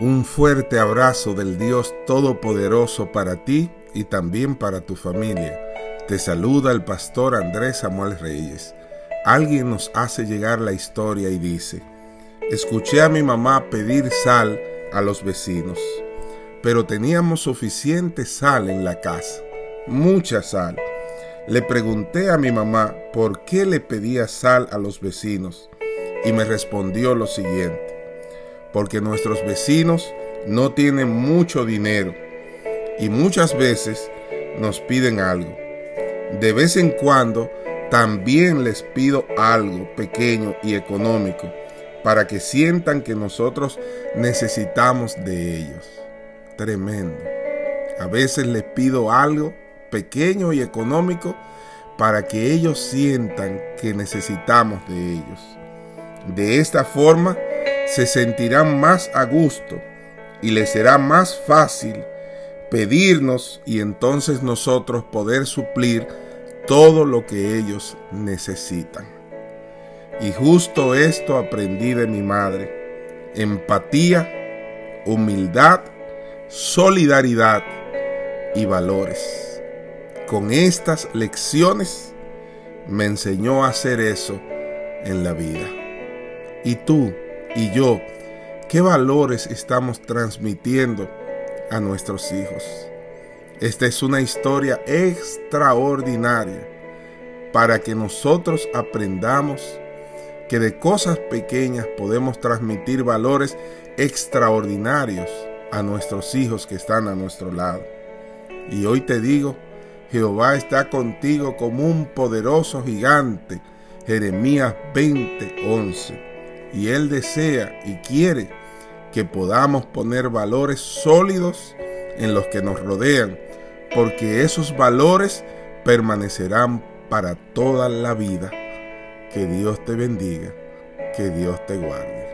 Un fuerte abrazo del Dios Todopoderoso para ti y también para tu familia. Te saluda el pastor Andrés Samuel Reyes. Alguien nos hace llegar la historia y dice, escuché a mi mamá pedir sal a los vecinos, pero teníamos suficiente sal en la casa, mucha sal. Le pregunté a mi mamá por qué le pedía sal a los vecinos y me respondió lo siguiente porque nuestros vecinos no tienen mucho dinero y muchas veces nos piden algo. De vez en cuando también les pido algo pequeño y económico para que sientan que nosotros necesitamos de ellos. Tremendo. A veces les pido algo pequeño y económico para que ellos sientan que necesitamos de ellos. De esta forma, se sentirán más a gusto y les será más fácil pedirnos y entonces nosotros poder suplir todo lo que ellos necesitan. Y justo esto aprendí de mi madre. Empatía, humildad, solidaridad y valores. Con estas lecciones me enseñó a hacer eso en la vida. ¿Y tú? Y yo, ¿qué valores estamos transmitiendo a nuestros hijos? Esta es una historia extraordinaria para que nosotros aprendamos que de cosas pequeñas podemos transmitir valores extraordinarios a nuestros hijos que están a nuestro lado. Y hoy te digo, Jehová está contigo como un poderoso gigante. Jeremías 20:11 y Él desea y quiere que podamos poner valores sólidos en los que nos rodean, porque esos valores permanecerán para toda la vida. Que Dios te bendiga, que Dios te guarde.